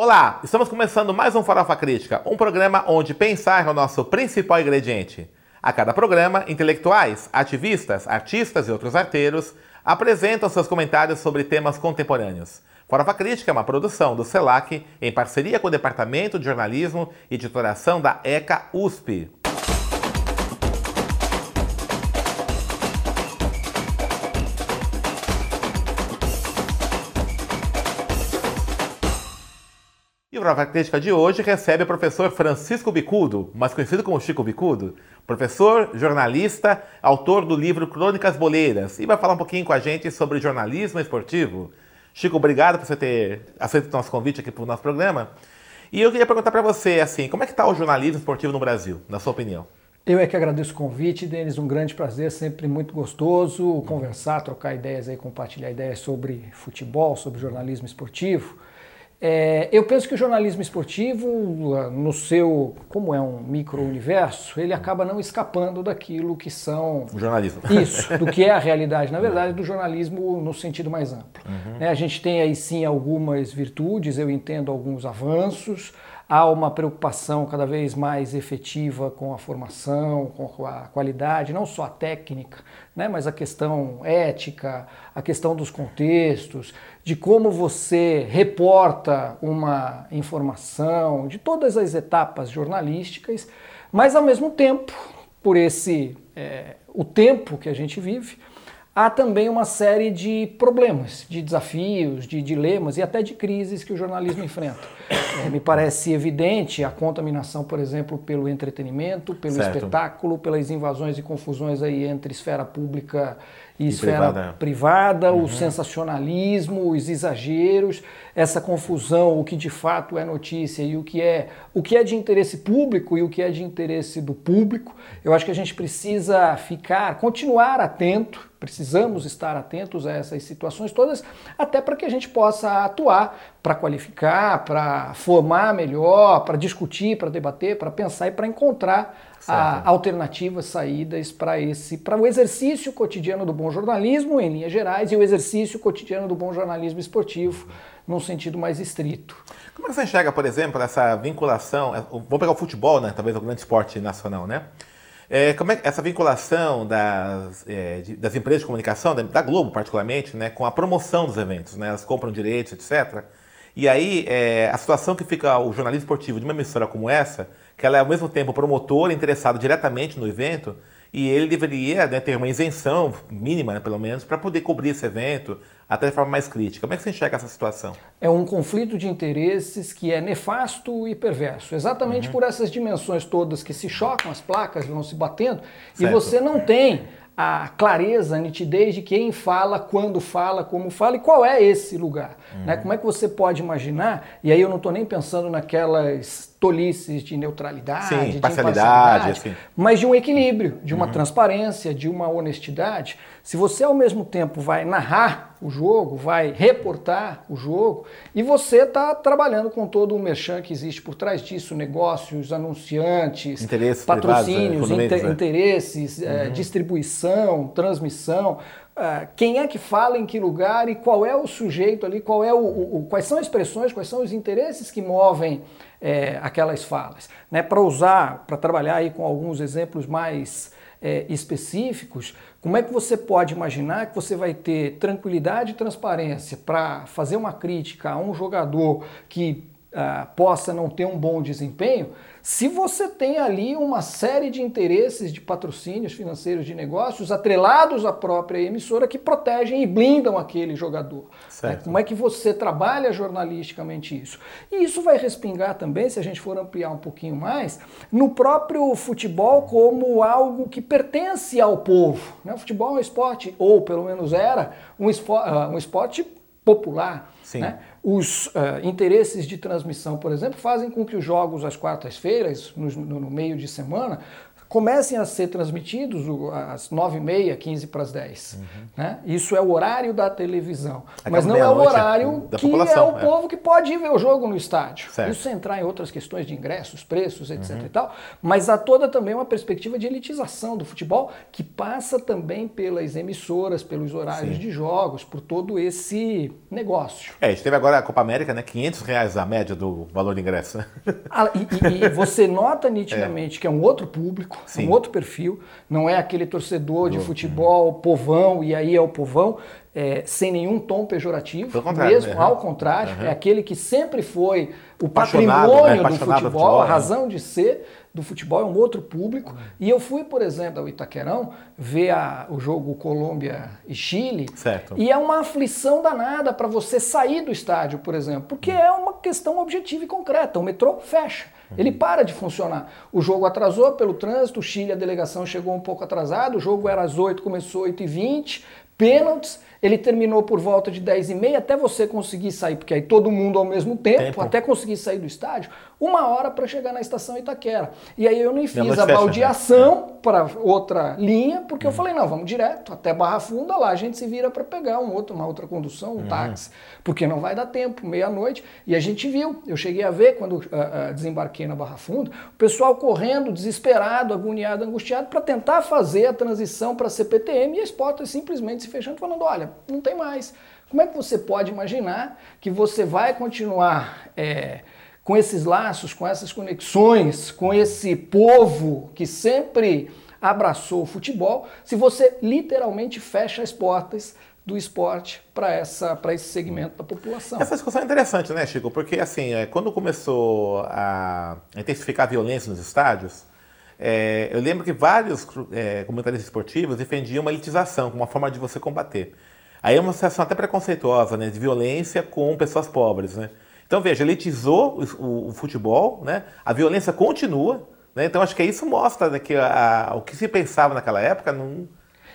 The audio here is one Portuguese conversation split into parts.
Olá, estamos começando mais um Farofa Crítica, um programa onde pensar é o nosso principal ingrediente. A cada programa, intelectuais, ativistas, artistas e outros arteiros apresentam seus comentários sobre temas contemporâneos. Farofa Crítica é uma produção do CELAC em parceria com o Departamento de Jornalismo e Editoração da ECA USP. E o de hoje recebe o professor Francisco Bicudo, mais conhecido como Chico Bicudo, professor, jornalista, autor do livro Crônicas Boleiras, e vai falar um pouquinho com a gente sobre jornalismo esportivo. Chico, obrigado por você ter aceito o nosso convite aqui para o nosso programa. E eu queria perguntar para você, assim, como é que está o jornalismo esportivo no Brasil, na sua opinião? Eu é que agradeço o convite, Denis, um grande prazer, sempre muito gostoso conversar, trocar ideias aí, compartilhar ideias sobre futebol, sobre jornalismo esportivo. É, eu penso que o jornalismo esportivo, no seu, como é um micro-universo, ele acaba não escapando daquilo que são. O jornalismo. Isso, do que é a realidade, na verdade, do jornalismo no sentido mais amplo. Uhum. É, a gente tem aí sim algumas virtudes, eu entendo alguns avanços, há uma preocupação cada vez mais efetiva com a formação, com a qualidade, não só a técnica, né, mas a questão ética, a questão dos contextos, de como você reporta uma informação, de todas as etapas jornalísticas, mas ao mesmo tempo, por esse é, o tempo que a gente vive, há também uma série de problemas, de desafios, de dilemas e até de crises que o jornalismo enfrenta. É, me parece evidente a contaminação, por exemplo, pelo entretenimento, pelo certo. espetáculo, pelas invasões e confusões aí entre esfera pública e, e esfera privada, privada uhum. o sensacionalismo, os exageros, essa confusão, o que de fato é notícia e o que é o que é de interesse público e o que é de interesse do público. Eu acho que a gente precisa ficar, continuar atento, precisamos estar atentos a essas situações todas, até para que a gente possa atuar para qualificar, para formar melhor, para discutir, para debater, para pensar e para encontrar a, alternativas, saídas para esse, para o exercício cotidiano do bom jornalismo, em linhas gerais, e o exercício cotidiano do bom jornalismo esportivo, num sentido mais estrito. Como é que você enxerga, por exemplo, essa vinculação? É, vamos pegar o futebol, né? Talvez o grande esporte nacional, né? É, como é essa vinculação das, é, de, das empresas de comunicação, da, da, Globo particularmente, né, com a promoção dos eventos, né? Elas compram direitos, etc. E aí, é, a situação que fica o jornalismo esportivo de uma emissora como essa que ela é ao mesmo tempo promotor interessado diretamente no evento e ele deveria né, ter uma isenção mínima, né, pelo menos, para poder cobrir esse evento até de forma mais crítica. Como é que você enxerga essa situação? É um conflito de interesses que é nefasto e perverso, exatamente uhum. por essas dimensões todas que se chocam, as placas vão se batendo certo. e você não tem a clareza, a nitidez de quem fala, quando fala, como fala e qual é esse lugar. Uhum. Né? Como é que você pode imaginar, e aí eu não estou nem pensando naquelas tolices de neutralidade, Sim, de imparcialidade, assim. mas de um equilíbrio, de uma uhum. transparência, de uma honestidade. Se você ao mesmo tempo vai narrar o jogo, vai reportar o jogo, e você está trabalhando com todo o merchan que existe por trás disso, negócios, anunciantes, interesses patrocínios, privados, inter, interesses, eh, uhum. distribuição, transmissão. Uh, quem é que fala em que lugar e qual é o sujeito ali, qual é o, o, o quais são as expressões, quais são os interesses que movem é, aquelas falas. Né? Para usar, para trabalhar aí com alguns exemplos mais é, específicos, como é que você pode imaginar que você vai ter tranquilidade e transparência para fazer uma crítica a um jogador que uh, possa não ter um bom desempenho, se você tem ali uma série de interesses de patrocínios financeiros de negócios atrelados à própria emissora que protegem e blindam aquele jogador. Né? Como é que você trabalha jornalisticamente isso? E isso vai respingar também, se a gente for ampliar um pouquinho mais, no próprio futebol como algo que pertence ao povo. Né? O futebol é um esporte, ou pelo menos era, um um esporte popular. Né? Os uh, interesses de transmissão, por exemplo, fazem com que os jogos às quartas-feiras, no, no, meio de semana, comecem a ser transmitidos às 9h30, 15 para as 10. Uhum. Né? Isso é o horário da televisão. É Mas não é o horário é, que é o é. povo que pode ir ver o jogo no estádio. Certo. Isso entrar em outras questões de ingressos, preços, etc. Uhum. e tal. Mas há toda também uma perspectiva de elitização do futebol que passa também pelas emissoras, pelos horários Sim. de jogos, por todo esse negócio. É, a gente teve agora a Copa América, né? 500 reais a média do valor de ingresso. Ah, e, e, você nota nitidamente é. que é um outro público, Sim. um outro perfil, não é aquele torcedor de futebol, povão, e aí é o povão, é, sem nenhum tom pejorativo, mesmo, né? ao contrário, uhum. é aquele que sempre foi o patrimônio né? do futebol, futebol, a né? razão de ser do futebol, é um outro público. Uhum. E eu fui, por exemplo, ao Itaquerão ver a, o jogo Colômbia e Chile, certo. e é uma aflição danada para você sair do estádio, por exemplo, porque uhum. é uma questão objetiva e concreta. O metrô fecha. Ele para de funcionar. O jogo atrasou pelo trânsito, o Chile, a delegação chegou um pouco atrasado, o jogo era às 8, começou às 8h20, pênaltis, ele terminou por volta de 10 e meia, até você conseguir sair, porque aí todo mundo ao mesmo tempo, tempo. até conseguir sair do estádio, uma hora para chegar na estação Itaquera. E aí eu nem fiz a baldeação né? para outra linha, porque uhum. eu falei, não, vamos direto até Barra Funda, lá a gente se vira para pegar um outro, uma outra condução, um uhum. táxi, porque não vai dar tempo, meia-noite. E a gente viu, eu cheguei a ver quando uh, uh, desembarquei na Barra Funda, o pessoal correndo, desesperado, agoniado, angustiado, para tentar fazer a transição para CPTM e as portas simplesmente se fechando, falando, olha, não tem mais. Como é que você pode imaginar que você vai continuar é, com esses laços, com essas conexões, com esse povo que sempre abraçou o futebol, se você literalmente fecha as portas do esporte para esse segmento da população. Essa discussão é interessante, né, Chico? Porque assim, é, quando começou a intensificar a violência nos estádios, é, eu lembro que vários é, esportivos defendiam uma elitização como uma forma de você combater. Aí é uma situação até preconceituosa, né, de violência com pessoas pobres, né? Então veja, elitizou o, o, o futebol, né? A violência continua, né? Então acho que isso mostra né, que a, a, o que se pensava naquela época não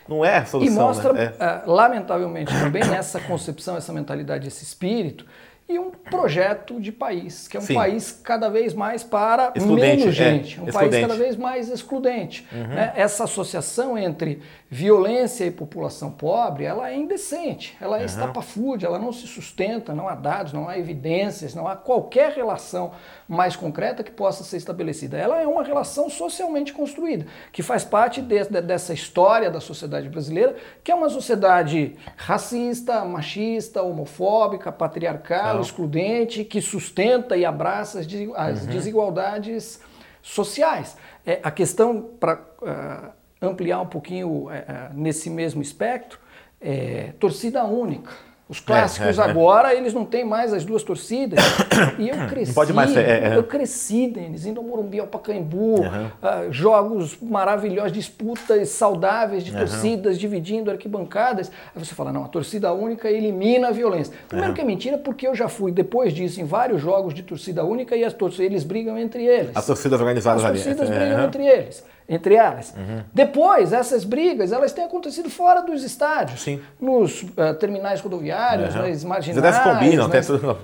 não é a solução. E mostra, né? é. uh, lamentavelmente, também essa concepção, essa mentalidade, esse espírito e um projeto de país, que é um Sim. país cada vez mais para excludente, menos é. gente, é, um excludente. país cada vez mais excludente. Uhum. Né? Essa associação entre violência e população pobre, ela é indecente, ela é uhum. estapafúrdia, ela não se sustenta, não há dados, não há evidências, não há qualquer relação mais concreta que possa ser estabelecida. Ela é uma relação socialmente construída, que faz parte de, de, dessa história da sociedade brasileira, que é uma sociedade racista, machista, homofóbica, patriarcal, excludente, que sustenta e abraça as, as uhum. desigualdades sociais. É, a questão para uh, ampliar um pouquinho é, nesse mesmo espectro, é, torcida única. Os clássicos é, é, é. agora, eles não têm mais as duas torcidas. E eu cresci, não pode mais ser, é, eu cresci, Denis, indo ao Morumbi, ao Pacaembu, uhum. uh, jogos maravilhosos, disputas saudáveis de uhum. torcidas, dividindo arquibancadas. Aí você fala, não, a torcida única elimina a violência. Primeiro uhum. que é mentira, porque eu já fui, depois disso, em vários jogos de torcida única e as torcidas, eles brigam entre eles. As torcidas organizadas as ali. As torcidas brigam entre eles entre elas. Uhum. Depois, essas brigas, elas têm acontecido fora dos estádios, Sim. nos uh, terminais rodoviários, uhum. nas marginais. Eles combinam, nas... tudo...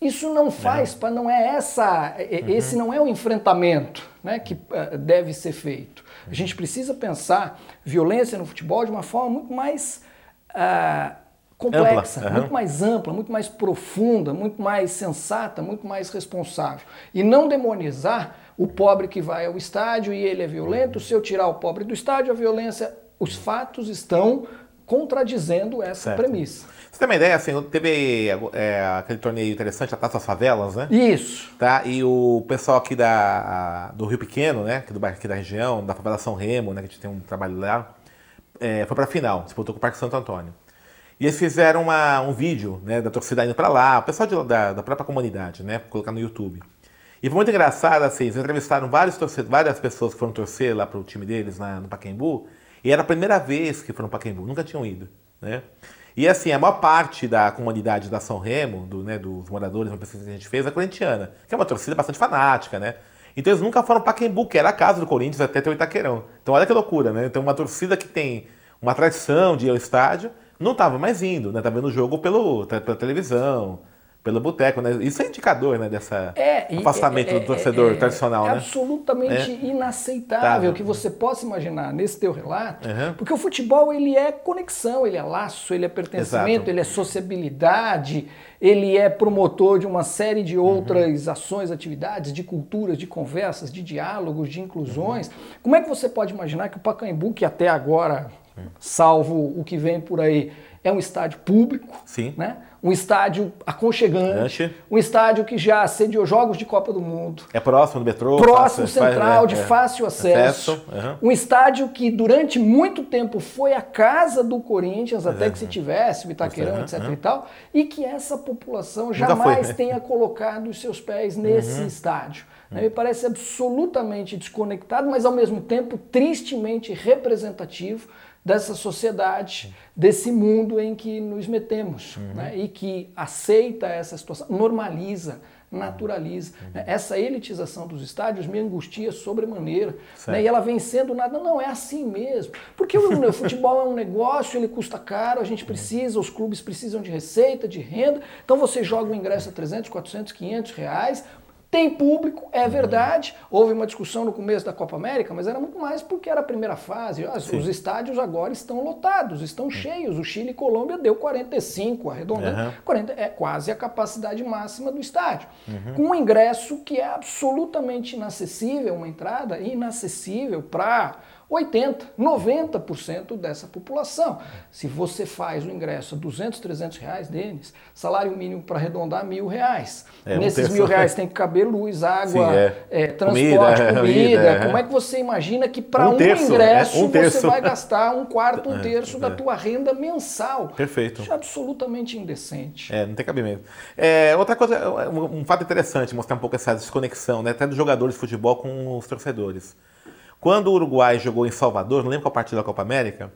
Isso não faz, uhum. não é essa, uhum. esse não é o enfrentamento né, que uh, deve ser feito. A gente precisa pensar violência no futebol de uma forma muito mais uh, complexa, muito mais ampla, muito mais profunda, muito mais sensata, muito mais responsável. E não demonizar o pobre que vai ao estádio e ele é violento, se eu tirar o pobre do estádio, a violência, os fatos estão contradizendo essa certo. premissa. Você tem uma ideia, assim, teve é, aquele torneio interessante, a Taça Favelas, né? Isso. Tá? E o pessoal aqui da, do Rio Pequeno, né? Aqui, do, aqui da região, da favela São Remo, né? Que a gente tem um trabalho lá, é, foi pra final, disputou com o Parque Santo Antônio. E eles fizeram uma, um vídeo, né? Da torcida indo pra lá, o pessoal de, da, da própria comunidade, né? Colocar no YouTube. E foi muito engraçado, assim, eles entrevistaram vários várias pessoas que foram torcer lá pro time deles na, no Pacaembu, e era a primeira vez que foram no Pacaembu, nunca tinham ido, né? E assim, a maior parte da comunidade da São Remo, do, né, dos moradores, uma pesquisa que a gente fez, é corintiana, que é uma torcida bastante fanática, né? Então eles nunca foram para Pacaembu, que era a casa do Corinthians até ter o Itaquerão. Então olha que loucura, né? Então uma torcida que tem uma tradição de ir ao estádio, não estava mais indo, né? Tá vendo o jogo pelo, pela televisão, pelo boteco, né? Isso é indicador, né, dessa é, afastamento é, do torcedor é, tradicional, é né? absolutamente é. inaceitável tá. que você possa imaginar nesse teu relato, uhum. porque o futebol ele é conexão, ele é laço, ele é pertencimento, Exato. ele é sociabilidade, ele é promotor de uma série de outras uhum. ações, atividades, de culturas, de conversas, de diálogos, de inclusões. Uhum. Como é que você pode imaginar que o Pacaembu, que até agora, salvo o que vem por aí, é um estádio público, Sim. né? um estádio aconchegante, um estádio que já sediou jogos de Copa do Mundo. É próximo do metrô? Próximo, fácil, central, é, de é, fácil acesso. acesso uhum. Um estádio que durante muito tempo foi a casa do Corinthians, até que se tivesse o Itaquerão, etc uhum. e tal, e que essa população jamais foi, né? tenha colocado os seus pés nesse uhum. estádio. Né? Me parece absolutamente desconectado, mas ao mesmo tempo tristemente representativo dessa sociedade, desse mundo em que nos metemos uhum. né? e que aceita essa situação, normaliza, naturaliza. Uhum. Né? Essa elitização dos estádios me angustia sobremaneira. Né? E ela vem sendo nada, não, é assim mesmo. Porque o, o futebol é um negócio, ele custa caro, a gente precisa, os clubes precisam de receita, de renda. Então você joga o ingresso a 300, 400, 500 reais, tem público, é verdade. Houve uma discussão no começo da Copa América, mas era muito mais porque era a primeira fase. Os estádios agora estão lotados, estão cheios. O Chile e Colômbia deu 45, arredondando. Uhum. 40, é quase a capacidade máxima do estádio. Uhum. Com um ingresso que é absolutamente inacessível, uma entrada inacessível para 80, 90% dessa população. Se você faz o ingresso a 200, 300 reais, Denis, salário mínimo para arredondar mil reais. É, Nesses mil reais tem que caber luz, água, Sim, é. É, transporte, comida. comida. É. Como é que você imagina que para um, um, ingresso é, um você vai gastar um quarto, um terço da tua renda mensal? Perfeito. Isso é absolutamente indecente. É, não tem cabimento. outra coisa, um fato interessante, mostrar um pouco essa desconexão, né, até dos jogadores de futebol com os torcedores. Quando o Uruguai jogou em Salvador, não lembro qual partida da Copa América,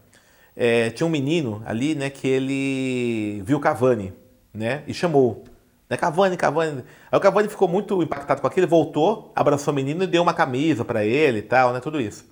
é, tinha um menino ali, né, que ele viu Cavani, né, e chamou, né, Cavani, Cavani. Aí o Cavani ficou muito impactado com aquilo, voltou, abraçou o menino e deu uma camisa para ele e tal, né, tudo isso.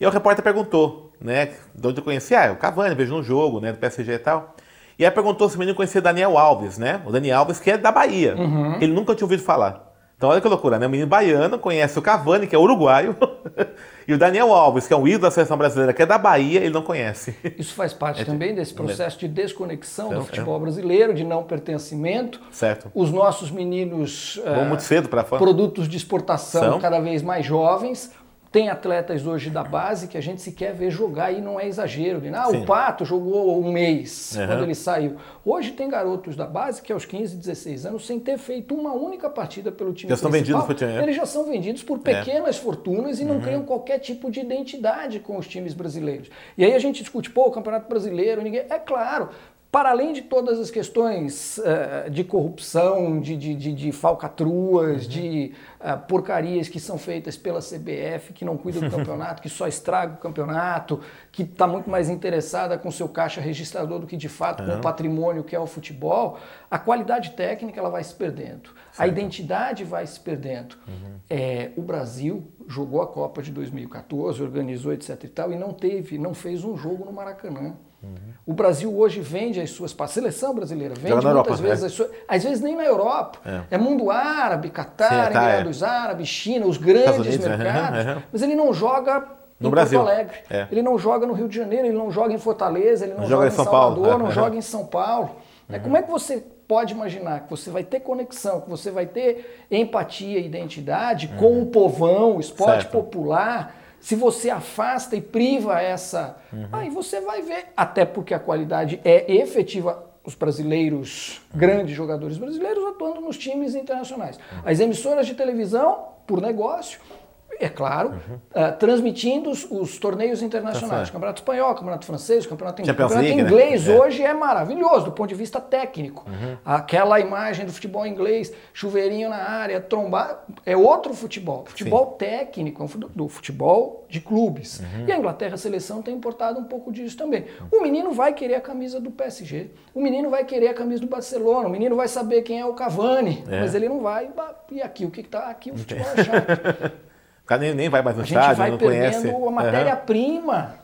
E aí o repórter perguntou, né, de onde eu conhecia, ah, é o Cavani, vejo no jogo, né, do PSG e tal. E aí perguntou se o menino conhecia Daniel Alves, né, o Daniel Alves que é da Bahia. Uhum. Ele nunca tinha ouvido falar. Então olha que loucura, né? O menino baiano conhece o Cavani, que é uruguaio, e o Daniel Alves, que é um ídolo da seleção brasileira, que é da Bahia, ele não conhece. Isso faz parte é, também desse processo de desconexão do futebol brasileiro, de não pertencimento. Certo. Os nossos meninos. Vão uh, muito cedo para fora. Produtos de exportação São. cada vez mais jovens tem atletas hoje da base que a gente sequer vê jogar e não é exagero. Ah, o Pato jogou um mês uhum. quando ele saiu. Hoje tem garotos da base que aos 15, 16 anos, sem ter feito uma única partida pelo time já principal, são vendidos, eles já são vendidos por é. pequenas é. fortunas e não uhum. criam qualquer tipo de identidade com os times brasileiros. E aí a gente discute, pô, o Campeonato Brasileiro, ninguém... É claro, para além de todas as questões uh, de corrupção, de, de, de, de falcatruas, uhum. de uh, porcarias que são feitas pela CBF, que não cuida do campeonato, que só estraga o campeonato, que está muito mais interessada com seu caixa registrador do que de fato uhum. com o patrimônio que é o futebol, a qualidade técnica ela vai se perdendo, certo. a identidade vai se perdendo. Uhum. É, o Brasil jogou a Copa de 2014, organizou etc e tal, e não teve, não fez um jogo no Maracanã. Uhum. O Brasil hoje vende as suas a seleção brasileira vende muitas Europa, vezes né? as suas, às vezes nem na Europa. É, é mundo árabe, Catar, tá, Emirados é. Árabes, China, os grandes Unidos, mercados. Uhum, uhum. Mas ele não joga no Brasil. Porto Alegre. É. Ele não joga no Rio de Janeiro, ele não joga em Fortaleza, ele não, não joga, joga, em São Salvador, Paulo. não joga em São Paulo. Uhum. Como é que você pode imaginar que você vai ter conexão, que você vai ter empatia e identidade com uhum. o povão, o esporte certo. popular? Se você afasta e priva essa, uhum. aí você vai ver, até porque a qualidade é efetiva, os brasileiros, uhum. grandes jogadores brasileiros atuando nos times internacionais. Uhum. As emissoras de televisão, por negócio, é claro, uhum. uh, transmitindo os, os, torneios internacionais, tá campeonato espanhol, campeonato francês, campeonato, inglês. campeonato League, né? inglês né? hoje é. é. maravilhoso do ponto de vista técnico. Uhum. Aquela imagem do futebol inglês, chuveirinho na área, trombar, é outro futebol. Futebol Sim. técnico, é do futebol de clubes. Uhum. E a Inglaterra a seleção tem importado um pouco disso também. O menino vai querer a camisa do PSG, o menino vai querer a camisa do Barcelona, o menino vai saber quem é o Cavani, é. mas ele não vai. E aqui o que está aqui o futebol é chato. O cara nem, nem vai mais no a estádio, vai não conhece. a matéria-prima.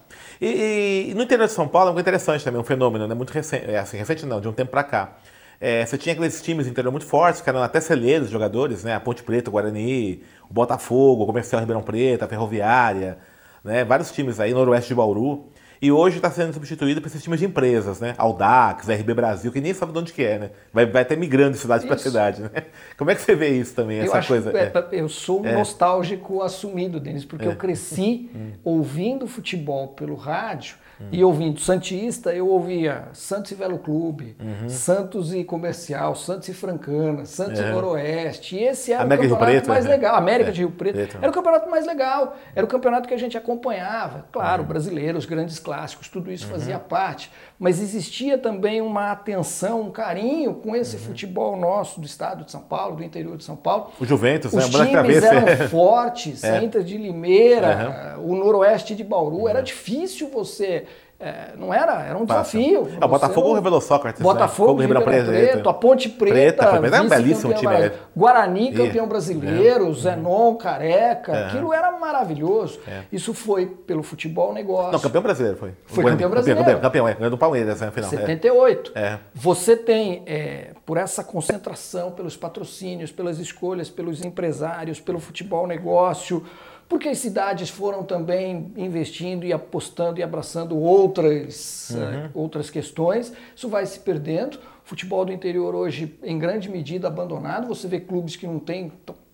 Uhum. E, e, no interior de São Paulo é muito interessante também, um fenômeno, né? Muito recente, é assim, recente não, de um tempo para cá. é, você tinha aqueles times interior muito fortes, que eram até celeiros jogadores, né? A Ponte Preta, o Guarani, o Botafogo, o Comercial Ribeirão Preto, a Ferroviária, né? Vários times aí, Noroeste de Bauru. E hoje está sendo substituído por esses times de empresas, né? Audax, RB Brasil, que nem sabe de onde que é, né? Vai, vai até migrando de cidade para cidade, né? Como é que você vê isso também, eu essa acho, coisa? É, eu sou é. nostálgico assumido, Denis, porque eu é. cresci hum. ouvindo futebol pelo rádio Uhum. E ouvindo Santista, eu ouvia Santos e Velo Clube, uhum. Santos e Comercial, Santos e Francana, Santos é. e Noroeste. E esse era América o campeonato Preto, mais é. legal. América é. de Rio Preto. Preto. Era o campeonato mais legal. Era o campeonato que a gente acompanhava. Claro, uhum. brasileiros, grandes clássicos, tudo isso fazia uhum. parte. Mas existia também uma atenção, um carinho com esse uhum. futebol nosso do estado de São Paulo, do interior de São Paulo. O Juventus, Os né? times eram fortes, é. Inter de Limeira, o Noroeste de Bauru. Era difícil você é, não era, era um desafio. É, o Botafogo não... revelou Sócrates. Botafogo, né? Ribeirão Preto, Preto, a Ponte Preta, Preta é um belíssimo time. Né? Guarani, campeão brasileiro, é. Zenon, Careca, é. aquilo era maravilhoso. É. Isso foi pelo futebol negócio. Não, campeão brasileiro foi. Foi campeão brasileiro. Campeão, campeão, campeão é, do Palmeiras, né, final. 78. É. Você tem, é, por essa concentração, pelos patrocínios, pelas escolhas, pelos empresários, pelo futebol negócio, porque as cidades foram também investindo e apostando e abraçando outras, uhum. uh, outras questões. Isso vai se perdendo. O futebol do interior hoje, em grande medida, abandonado. Você vê clubes que não têm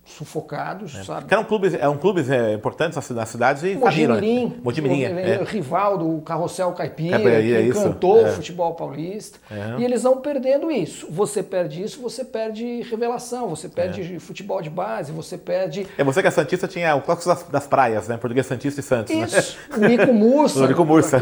sufocados, é. sabe? Que eram clubes, eram clubes é, importantes nas cidades e Mojimirim, né? Mojimirim, é. rival do Carrossel Caipira, Caipira que é encantou o é. futebol paulista. É. E eles vão perdendo isso. Você perde isso, você perde revelação, você perde é. futebol de base, você perde... É você que é Santista tinha o clássico das, das praias, né? Português Santista e Santos. Né? Isso, né? o Nico Mursa. o Nico Mursa.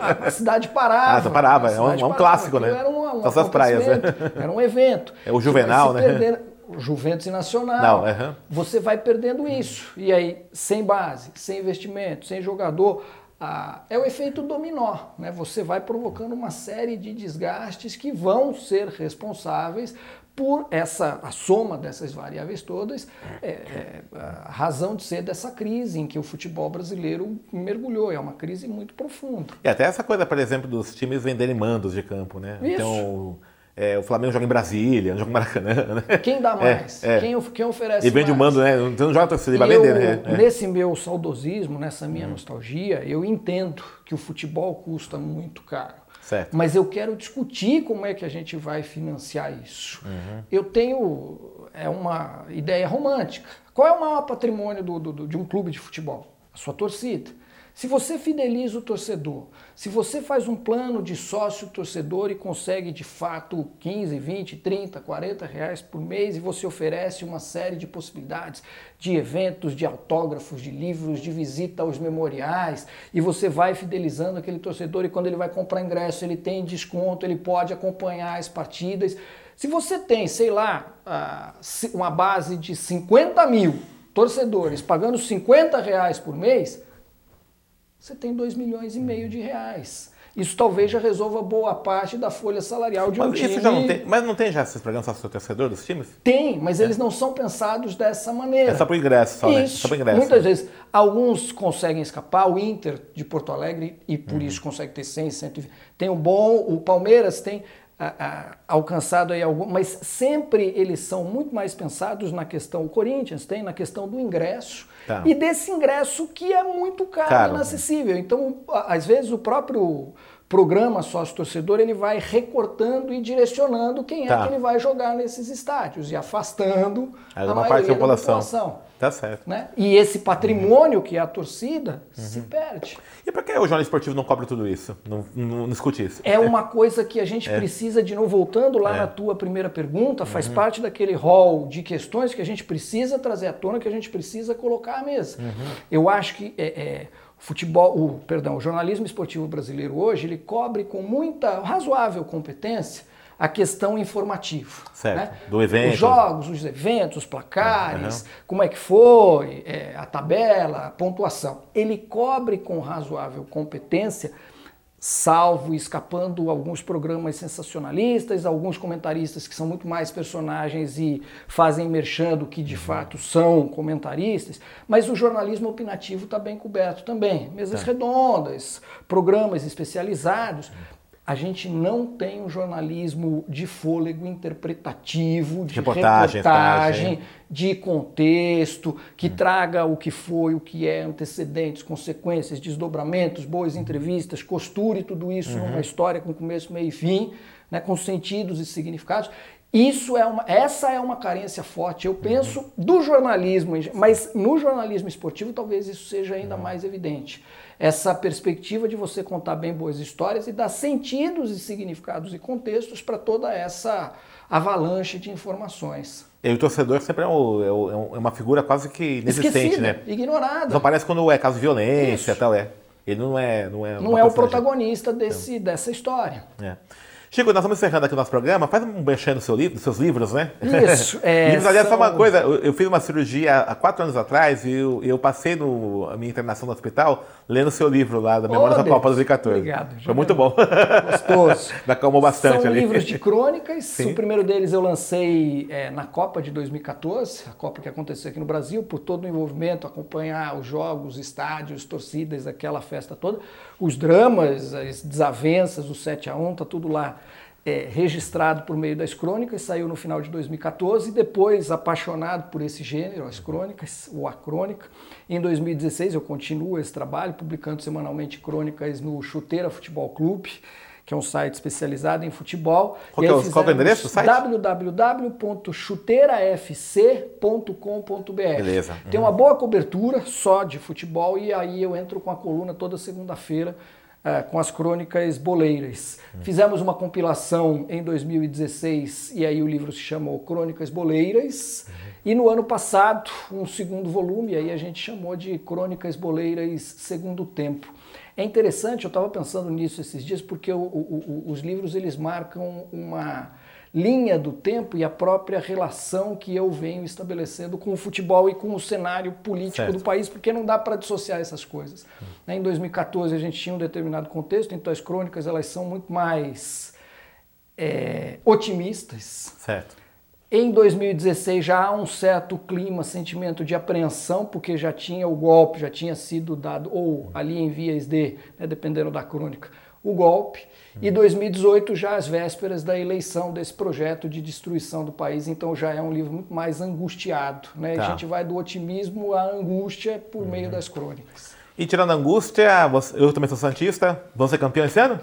a, a, cidade parava. Ah, parava, é um, um clássico, né? Era um, um das praias, né? Era um evento. É o Juvenal, né? Perdendo Juventus e Nacional. Não, uhum. Você vai perdendo isso. E aí, sem base, sem investimento, sem jogador, ah, é o efeito dominó. Né? Você vai provocando uma série de desgastes que vão ser responsáveis por essa a soma dessas variáveis todas, é, é, a razão de ser dessa crise em que o futebol brasileiro mergulhou. É uma crise muito profunda. E até essa coisa, por exemplo, dos times venderem mandos de campo, né? Isso. Então, é, o Flamengo joga em Brasília, joga em Maracanã. Né? Quem dá é, mais? É, é. Quem, quem, oferece E vende o mando, né? Você não joga torcida, vai vender, né? É. Nesse meu saudosismo, nessa minha hum. nostalgia, eu entendo que o futebol custa muito caro. Certo. Mas eu quero discutir como é que a gente vai financiar isso. Uhum. Eu tenho é uma ideia romântica. Qual é o maior patrimônio do, do, de um clube de futebol? A sua torcida. Se você fideliza o torcedor, se você faz um plano de sócio torcedor e consegue de fato 15, 20, 30, 40 reais por mês e você oferece uma série de possibilidades de eventos, de autógrafos, de livros, de visita aos memoriais e você vai fidelizando aquele torcedor e quando ele vai comprar ingresso ele tem desconto, ele pode acompanhar as partidas. Se você tem, sei lá, uma base de 50 mil torcedores pagando 50 reais por mês, você tem 2 milhões e meio de reais. Isso talvez já resolva boa parte da folha salarial de um mas time. Não tem, mas não tem já esses programas sócio torcedor dos times? Tem, mas é. eles não são pensados dessa maneira. É só para o ingresso, só, né? né? Só ingresso. Muitas vezes, alguns conseguem escapar, o Inter de Porto Alegre, e por uhum. isso consegue ter 100, 120. Tem o bom, o Palmeiras tem a, a, alcançado aí algum, mas sempre eles são muito mais pensados na questão, o Corinthians tem na questão do ingresso tá. e desse ingresso que é muito caro, caro. e inacessível. Então, às vezes o próprio programa sócio-torcedor ele vai recortando e direcionando quem é tá. é que ele vai jogar nesses estádios e afastando é a uma parte da população. da população. Tá certo. Né? E esse patrimônio uhum. que é a torcida uhum. se perde. E por que o jornal esportivo não cobre tudo isso? Não, não, não discute isso? É uma coisa que a gente é. precisa, de novo, voltando lá é. na tua primeira pergunta, faz uhum. parte daquele rol de questões que a gente precisa trazer à tona, que a gente precisa colocar à mesa. Uhum. Eu acho que é, é futebol, o, perdão, o jornalismo esportivo brasileiro hoje, ele cobre com muita razoável competência a questão informativa. Certo. Né? Do evento. Os jogos, os eventos, os placares, uhum. como é que foi, é, a tabela, a pontuação. Ele cobre com razoável competência, salvo escapando alguns programas sensacionalistas, alguns comentaristas que são muito mais personagens e fazem merchando que de uhum. fato são comentaristas, mas o jornalismo opinativo está bem coberto também. Mesas tá. redondas, programas especializados. A gente não tem um jornalismo de fôlego interpretativo, de reportagem, reportagem de contexto, que hum. traga o que foi, o que é, antecedentes, consequências, desdobramentos, boas entrevistas, costure tudo isso uhum. numa história com começo, meio e fim, né, com sentidos e significados. Isso é uma, essa é uma carência forte, eu penso, uhum. do jornalismo, mas no jornalismo esportivo talvez isso seja ainda uhum. mais evidente essa perspectiva de você contar bem boas histórias e dar sentidos e significados e contextos para toda essa avalanche de informações. E o torcedor sempre é, um, é, é uma figura quase que inexistente, Esquecida, né? Ignorada. Só aparece quando é caso de violência e tal, é. Ele não é. Não é, não é o protagonista desse, dessa história. É. Chico, nós estamos encerrando aqui o nosso programa. Faz um mexer no seu livro, nos seus livros, né? Isso. É, livros, aliás, são... só uma coisa. Eu, fiz uma cirurgia há quatro anos atrás e eu, eu passei no, a minha internação no hospital lendo o seu livro lá, da Memória oh, da Copa 2014. Obrigado. Foi muito bom. Gostoso. Me acalmou bastante são ali. livros de crônicas. Sim. O primeiro deles eu lancei é, na Copa de 2014, a Copa que aconteceu aqui no Brasil, por todo o envolvimento, acompanhar os jogos, estádios, torcidas, aquela festa toda. Os dramas, as desavenças, o 7 a 1 tá tudo lá é, registrado por meio das crônicas, saiu no final de 2014, e depois, apaixonado por esse gênero, as crônicas, ou a crônica, em 2016 eu continuo esse trabalho, publicando semanalmente crônicas no Chuteira Futebol Clube, que é um site especializado em futebol. Qual, é, o, qual é o endereço do site? www.chuteirafc.com.br. Beleza. Tem uma boa cobertura só de futebol e aí eu entro com a coluna toda segunda-feira é, com as crônicas boleiras. Fizemos uma compilação em 2016 e aí o livro se chamou Crônicas Boleiras. Uhum. E no ano passado, um segundo volume, aí a gente chamou de Crônicas Boleiras Segundo Tempo. É interessante, eu estava pensando nisso esses dias, porque o, o, o, os livros eles marcam uma linha do tempo e a própria relação que eu venho estabelecendo com o futebol e com o cenário político certo. do país, porque não dá para dissociar essas coisas. Hum. Em 2014 a gente tinha um determinado contexto, então as crônicas elas são muito mais é, otimistas. Certo. Em 2016 já há um certo clima, sentimento de apreensão, porque já tinha o golpe, já tinha sido dado, ou ali em vias de, né, dependendo da crônica, o golpe. E 2018 já às vésperas da eleição desse projeto de destruição do país, então já é um livro muito mais angustiado. Né? Tá. A gente vai do otimismo à angústia por uhum. meio das crônicas. E tirando a angústia, eu também sou santista, vão ser campeão esse ano?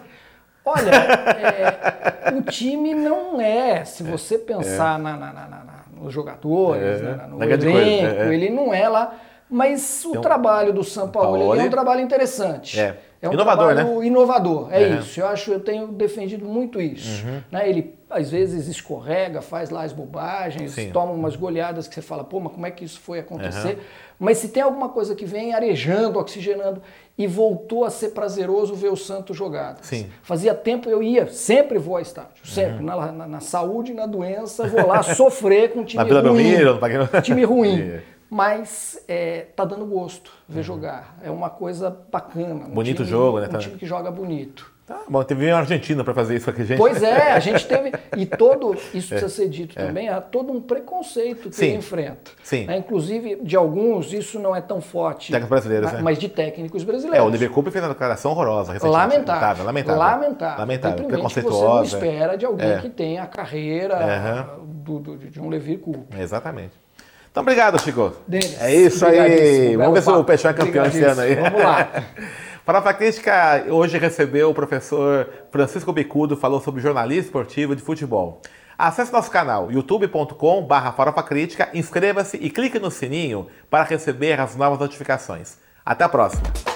Olha, é, o time não é, se você pensar é. na, na, na, na, nos jogadores, é. no elenco, é, é. ele não é lá, mas o então, trabalho do São Paulo é um trabalho interessante. É. É um inovador, trabalho né? inovador, é, é, isso. Eu acho, eu tenho defendido muito isso. Uhum. Né? Ele às vezes escorrega, faz lá as bobagens, Sim. toma umas goleadas que você fala, pô, mas como é que isso foi acontecer? Uhum. Mas se tem alguma coisa que vem arejando, oxigenando, e voltou a ser prazeroso ver o Santos jogado. Sim. Fazia tempo eu ia, sempre vou ao estádio, sempre, uhum. na, na, na, saúde e na doença, vou lá sofrer com um time ruim. Belmiro, time ruim. mas é, tá dando gosto ver uhum. jogar. É uma coisa bacana. Um bonito time, jogo, né? Um time que joga bonito. Tá bom, teve uma Argentina para fazer isso aqui, gente. Pois é, a gente teve. E todo, isso é, precisa ser dito é. também, há todo um preconceito que Sim. ele enfrenta. Sim. É, inclusive, de alguns, isso não é tão forte. Técnicos brasileiros, mas, mas de técnicos brasileiros. É, o Liverpool Cooper fez uma declaração horrorosa. Lamentável. Lamentável. Lamentável. Lamentável. Preconceituosa. Você não espera de alguém é. que tenha a carreira uhum. do, do, de um Levi Cooper. Exatamente. Então, obrigado, Chico. Denis. É isso aí. Vamos ver se o Peixão é campeão esse ano aí. Vamos lá. Farofa Crítica hoje recebeu o professor Francisco Bicudo, falou sobre jornalismo esportivo de futebol. Acesse nosso canal youtube.com.br Farofa Crítica, inscreva-se e clique no sininho para receber as novas notificações. Até a próxima!